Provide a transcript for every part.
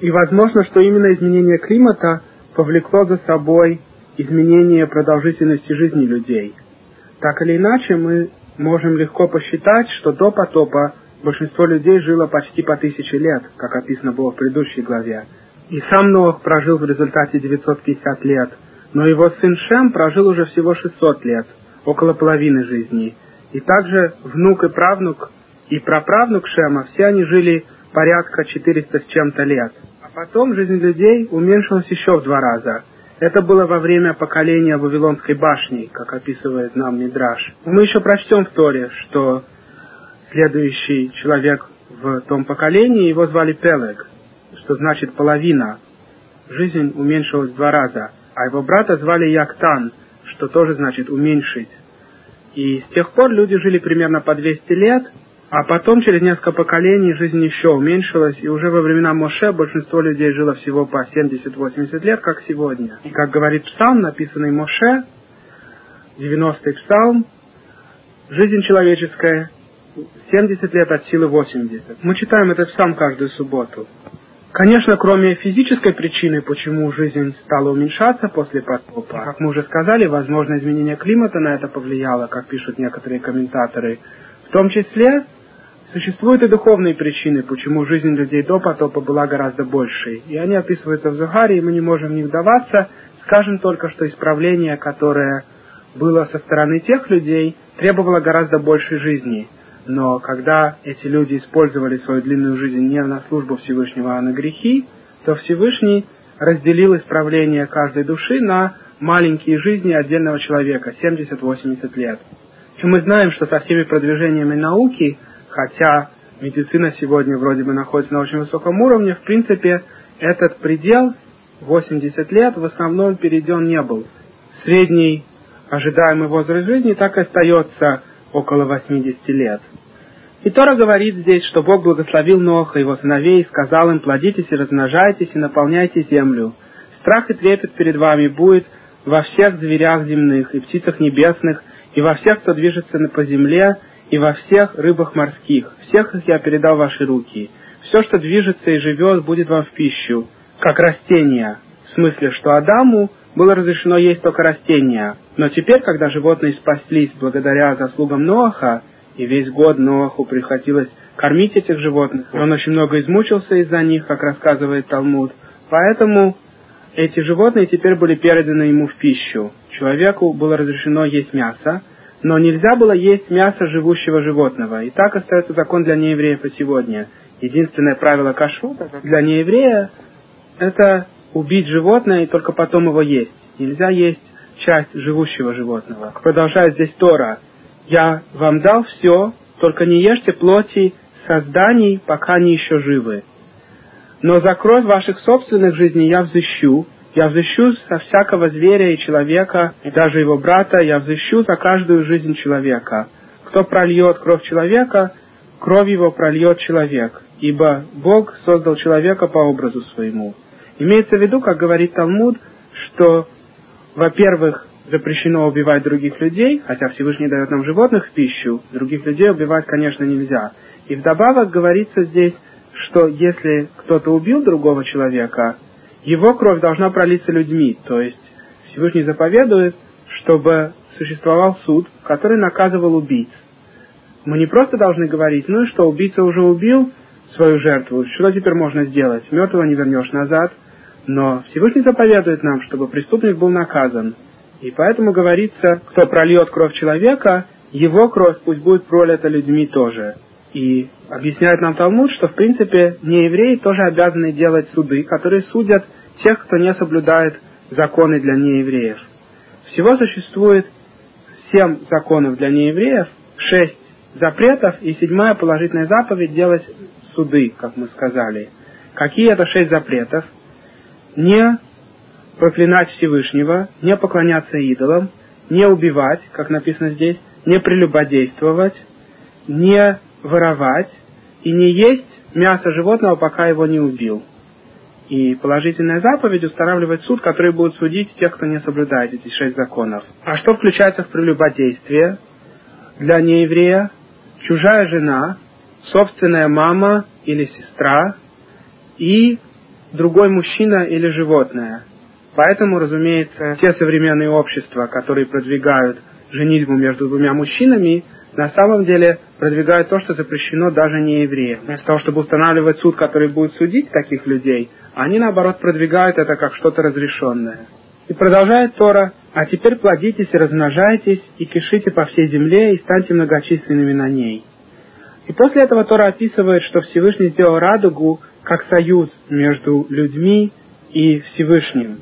И возможно, что именно изменение климата повлекло за собой изменение продолжительности жизни людей. Так или иначе, мы можем легко посчитать, что до потопа большинство людей жило почти по тысяче лет, как описано было в предыдущей главе. И сам Ноах прожил в результате 950 лет, но его сын Шем прожил уже всего 600 лет, около половины жизни. И также внук и правнук и праправнук Шема, все они жили порядка 400 с чем-то лет. Потом жизнь людей уменьшилась еще в два раза. Это было во время поколения Вавилонской башни, как описывает нам Мидраш. Мы еще прочтем в Торе, что следующий человек в том поколении, его звали Пелег, что значит половина. Жизнь уменьшилась в два раза. А его брата звали Яктан, что тоже значит уменьшить. И с тех пор люди жили примерно по 200 лет, а потом, через несколько поколений, жизнь еще уменьшилась, и уже во времена Моше большинство людей жило всего по 70-80 лет, как сегодня. И как говорит псалм, написанный Моше, 90-й псалм, жизнь человеческая 70 лет от силы 80. Мы читаем этот псалм каждую субботу. Конечно, кроме физической причины, почему жизнь стала уменьшаться после потопа, как мы уже сказали, возможно, изменение климата на это повлияло, как пишут некоторые комментаторы. В том числе Существуют и духовные причины, почему жизнь людей до потопа была гораздо большей. И они описываются в Захаре, и мы не можем в них вдаваться. Скажем только, что исправление, которое было со стороны тех людей, требовало гораздо большей жизни. Но когда эти люди использовали свою длинную жизнь не на службу Всевышнего, а на грехи, то Всевышний разделил исправление каждой души на маленькие жизни отдельного человека, 70-80 лет. И мы знаем, что со всеми продвижениями науки – хотя медицина сегодня вроде бы находится на очень высоком уровне, в принципе, этот предел 80 лет в основном перейден не был. Средний ожидаемый возраст жизни так и остается около 80 лет. И Тора говорит здесь, что Бог благословил Ноха и его сыновей и сказал им, плодитесь и размножайтесь и наполняйте землю. Страх и трепет перед вами будет во всех зверях земных и птицах небесных, и во всех, кто движется по земле, и во всех рыбах морских. Всех их я передал в ваши руки. Все, что движется и живет, будет вам в пищу, как растения. В смысле, что Адаму было разрешено есть только растения. Но теперь, когда животные спаслись благодаря заслугам Ноаха, и весь год Ноаху приходилось кормить этих животных, он очень много измучился из-за них, как рассказывает Талмуд. Поэтому эти животные теперь были переданы ему в пищу. Человеку было разрешено есть мясо, но нельзя было есть мясо живущего животного. И так остается закон для неевреев и сегодня. Единственное правило кашрута для нееврея – это убить животное и только потом его есть. Нельзя есть часть живущего животного. Продолжает здесь Тора. «Я вам дал все, только не ешьте плоти созданий, пока они еще живы. Но за кровь ваших собственных жизней я взыщу, я взыщу со всякого зверя и человека, и даже его брата, я взыщу за каждую жизнь человека. Кто прольет кровь человека, кровь его прольет человек, ибо Бог создал человека по образу своему. Имеется в виду, как говорит Талмуд, что, во-первых, запрещено убивать других людей, хотя Всевышний дает нам животных в пищу, других людей убивать, конечно, нельзя. И вдобавок говорится здесь, что если кто-то убил другого человека, его кровь должна пролиться людьми, то есть Всевышний заповедует, чтобы существовал суд, который наказывал убийц. Мы не просто должны говорить, ну и что, убийца уже убил свою жертву, что теперь можно сделать? Мертвого не вернешь назад. Но Всевышний заповедует нам, чтобы преступник был наказан. И поэтому говорится, кто прольет кровь человека, его кровь пусть будет пролита людьми тоже. И объясняет нам Талмуд, что в принципе не евреи тоже обязаны делать суды, которые судят тех, кто не соблюдает законы для неевреев. Всего существует семь законов для неевреев, шесть запретов и седьмая положительная заповедь делать суды, как мы сказали. Какие это шесть запретов? Не проклинать Всевышнего, не поклоняться идолам, не убивать, как написано здесь, не прелюбодействовать, не воровать и не есть мясо животного, пока его не убил. И положительная заповедь устанавливает суд, который будет судить тех, кто не соблюдает эти шесть законов. А что включается в прелюбодействие? Для нееврея чужая жена, собственная мама или сестра и другой мужчина или животное. Поэтому, разумеется, те современные общества, которые продвигают женитьбу между двумя мужчинами, на самом деле продвигают то, что запрещено даже не евреям. Вместо того, чтобы устанавливать суд, который будет судить таких людей, они, наоборот, продвигают это как что-то разрешенное. И продолжает Тора, «А теперь плодитесь и размножайтесь, и кишите по всей земле, и станьте многочисленными на ней». И после этого Тора описывает, что Всевышний сделал радугу как союз между людьми и Всевышним.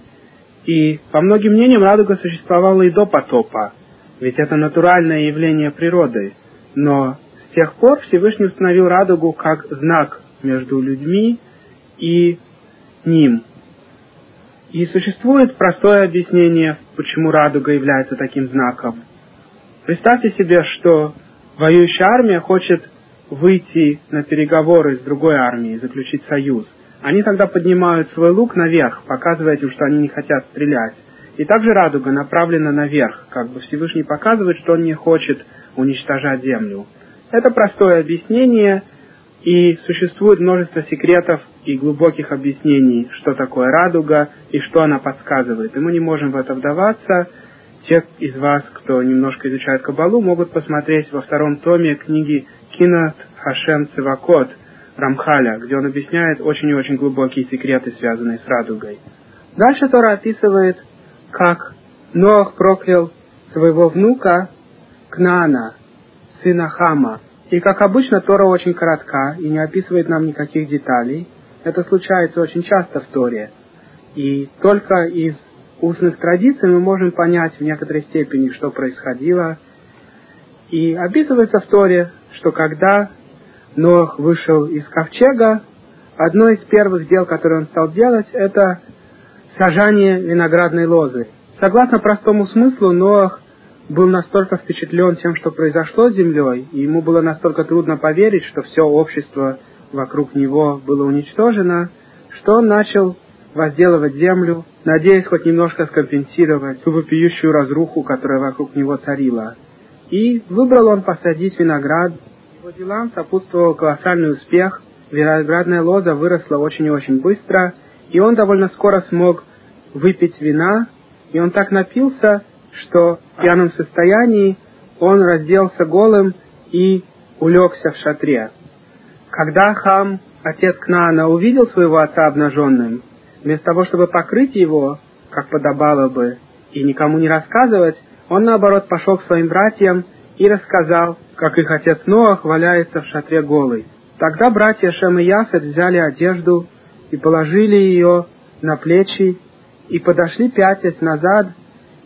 И, по многим мнениям, радуга существовала и до потопа, ведь это натуральное явление природы. Но с тех пор Всевышний установил радугу как знак между людьми и ним. И существует простое объяснение, почему радуга является таким знаком. Представьте себе, что воюющая армия хочет выйти на переговоры с другой армией, заключить союз. Они тогда поднимают свой лук наверх, показывая им, что они не хотят стрелять. И также радуга направлена наверх, как бы Всевышний показывает, что он не хочет уничтожать землю. Это простое объяснение, и существует множество секретов и глубоких объяснений, что такое радуга и что она подсказывает. И мы не можем в это вдаваться. Те из вас, кто немножко изучает Кабалу, могут посмотреть во втором томе книги Кинат Хашем Цивакот Рамхаля, где он объясняет очень и очень глубокие секреты, связанные с радугой. Дальше Тора описывает, как Ноах проклял своего внука Кнаана, сына Хама. И, как обычно, Тора очень коротка и не описывает нам никаких деталей. Это случается очень часто в Торе. И только из устных традиций мы можем понять в некоторой степени, что происходило. И описывается в Торе, что когда Ноах вышел из ковчега, одно из первых дел, которое он стал делать, это сажание виноградной лозы. Согласно простому смыслу, Ноах был настолько впечатлен тем, что произошло с землей, и ему было настолько трудно поверить, что все общество вокруг него было уничтожено, что он начал возделывать землю, надеясь хоть немножко скомпенсировать ту вопиющую разруху, которая вокруг него царила. И выбрал он посадить виноград. Его делам сопутствовал колоссальный успех. Виноградная лоза выросла очень и очень быстро, и он довольно скоро смог выпить вина, и он так напился, что в пьяном состоянии он разделся голым и улегся в шатре. Когда хам, отец Кнаана, увидел своего отца обнаженным, вместо того, чтобы покрыть его, как подобало бы, и никому не рассказывать, он, наоборот, пошел к своим братьям и рассказал, как их отец Ноах валяется в шатре голый. Тогда братья Шем и Яфет взяли одежду и положили ее на плечи, и подошли пятясь назад,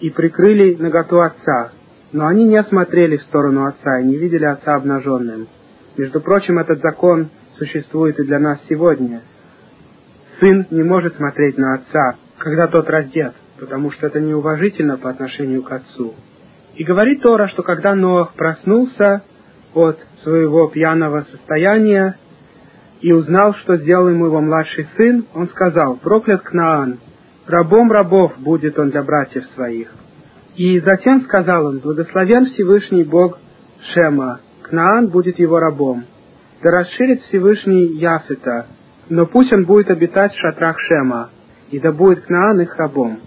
и прикрыли наготу отца. Но они не смотрели в сторону отца и не видели отца обнаженным. Между прочим, этот закон существует и для нас сегодня. Сын не может смотреть на отца, когда тот раздет потому что это неуважительно по отношению к отцу. И говорит Тора, что когда Ноах проснулся от своего пьяного состояния и узнал, что сделал ему его младший сын, он сказал, проклят Кнаан, рабом рабов будет он для братьев своих. И затем сказал он, благословен Всевышний Бог Шема, Кнаан будет его рабом. Да расширит Всевышний Яфета, но пусть он будет обитать в шатрах Шема, и да будет Кнаан их рабом.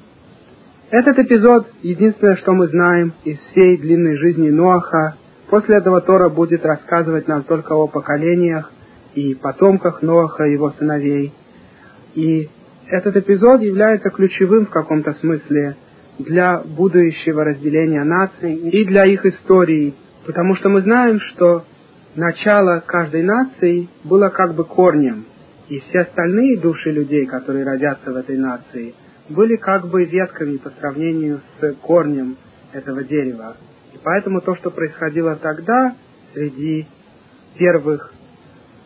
Этот эпизод — единственное, что мы знаем из всей длинной жизни Ноаха. После этого Тора будет рассказывать нам только о поколениях и потомках Ноаха его сыновей. И этот эпизод является ключевым в каком-то смысле для будущего разделения наций и для их истории, потому что мы знаем, что начало каждой нации было как бы корнем, и все остальные души людей, которые родятся в этой нации — были как бы ветками по сравнению с корнем этого дерева. И поэтому то, что происходило тогда среди первых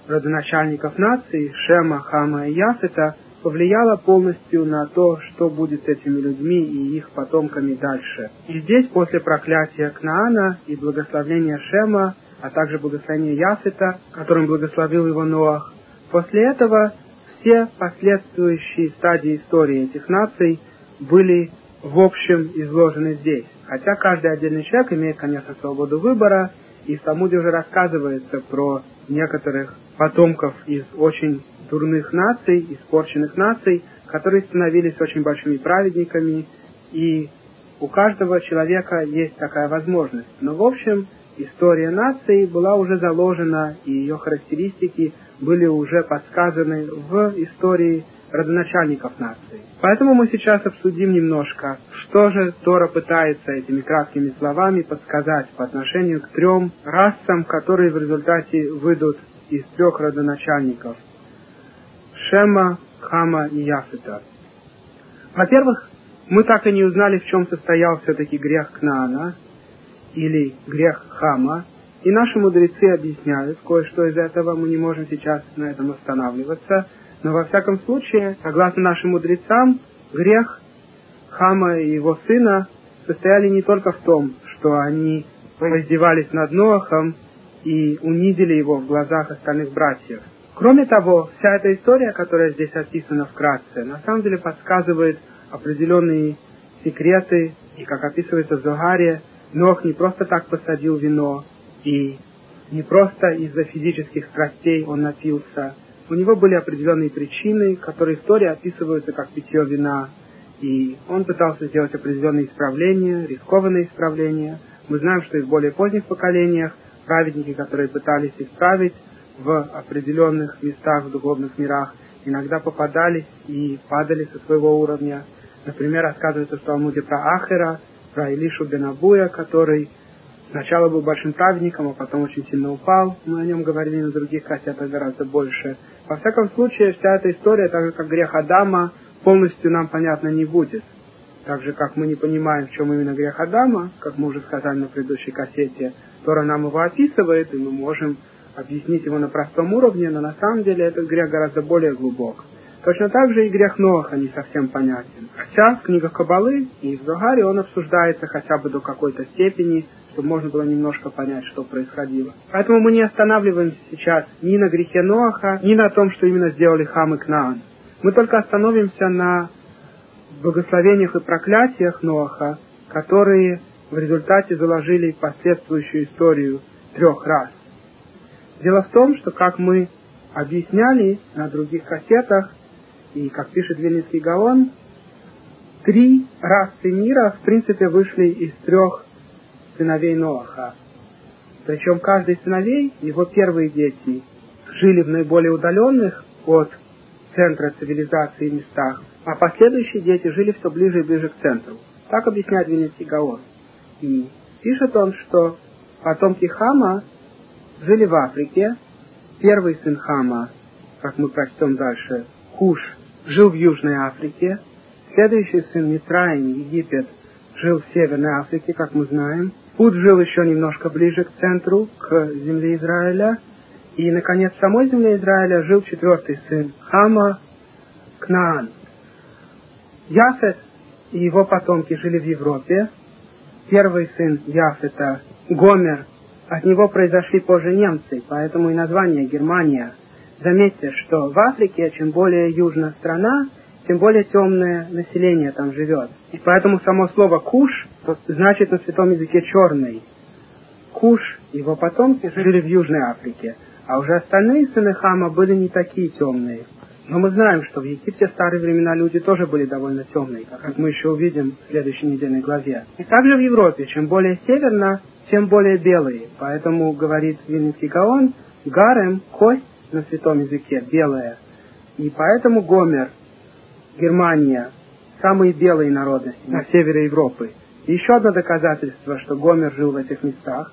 родоначальников нации, Шема, Хама и Яфета, повлияло полностью на то, что будет с этими людьми и их потомками дальше. И здесь, после проклятия Кнаана и благословения Шема, а также благословения Яфета, которым благословил его Ноах, после этого все последующие стадии истории этих наций были в общем изложены здесь. Хотя каждый отдельный человек имеет, конечно, свободу выбора, и в Талмуде уже рассказывается про некоторых потомков из очень дурных наций, испорченных наций, которые становились очень большими праведниками, и у каждого человека есть такая возможность. Но, в общем, история нации была уже заложена, и ее характеристики были уже подсказаны в истории родоначальников нации. Поэтому мы сейчас обсудим немножко, что же Тора пытается этими краткими словами подсказать по отношению к трем расам, которые в результате выйдут из трех родоначальников – Шема, Хама и Яфета. Во-первых, мы так и не узнали, в чем состоял все-таки грех Кнаана или грех Хама, и наши мудрецы объясняют кое-что из этого, мы не можем сейчас на этом останавливаться – но во всяком случае, согласно нашим мудрецам, грех Хама и его сына состояли не только в том, что они раздевались над Ноахом и унизили его в глазах остальных братьев. Кроме того, вся эта история, которая здесь описана вкратце, на самом деле подсказывает определенные секреты, и как описывается в Зогаре, Нох не просто так посадил вино, и не просто из-за физических страстей он напился, у него были определенные причины, которые в Торе описываются как питье вина, и он пытался сделать определенные исправления, рискованные исправления. Мы знаем, что и в более поздних поколениях праведники, которые пытались исправить в определенных местах, в духовных мирах, иногда попадались и падали со своего уровня. Например, рассказывается в Талмуде про Ахера, про Илишу Бенабуя, который Сначала был большим праведником, а потом очень сильно упал. Мы о нем говорили на других кассетах гораздо больше. Во всяком случае, вся эта история, так же как грех Адама, полностью нам понятна не будет. Так же, как мы не понимаем, в чем именно грех Адама, как мы уже сказали на предыдущей кассете, Тора нам его описывает, и мы можем объяснить его на простом уровне, но на самом деле этот грех гораздо более глубок. Точно так же и грех Ноаха не совсем понятен. Хотя в книгах Кабалы и в Загаре он обсуждается хотя бы до какой-то степени, чтобы можно было немножко понять, что происходило. Поэтому мы не останавливаемся сейчас ни на грехе Ноаха, ни на том, что именно сделали Хам и Кнаан. Мы только остановимся на благословениях и проклятиях Ноаха, которые в результате заложили последующую историю трех раз. Дело в том, что, как мы объясняли на других кассетах, и, как пишет Вильнинский Гаон, три расы мира, в принципе, вышли из трех сыновей Ноаха. Причем каждый сыновей, его первые дети, жили в наиболее удаленных от центра цивилизации местах, а последующие дети жили все ближе и ближе к центру. Так объясняет Вильнинский Гаон. И пишет он, что потомки Хама жили в Африке. Первый сын Хама, как мы прочтем дальше, Куш, жил в Южной Африке. Следующий сын Митраим, Египет, жил в Северной Африке, как мы знаем. Пут жил еще немножко ближе к центру, к земле Израиля. И, наконец, в самой земле Израиля жил четвертый сын Хама, Кнаан. Яфет и его потомки жили в Европе. Первый сын Яфета, Гомер, от него произошли позже немцы, поэтому и название Германия. Заметьте, что в Африке, чем более южная страна, тем более темное население там живет. И поэтому само слово «куш» значит на святом языке «черный». Куш, его потомки, жили в Южной Африке, а уже остальные сыны Хама были не такие темные. Но мы знаем, что в Египте в старые времена люди тоже были довольно темные, как мы еще увидим в следующей недельной главе. И также в Европе, чем более северно, тем более белые. Поэтому, говорит Вильнинский Гаон, гарем, кость на святом языке, белая. И поэтому Гомер Германия, самые белые народности на севере Европы. И еще одно доказательство, что Гомер жил в этих местах,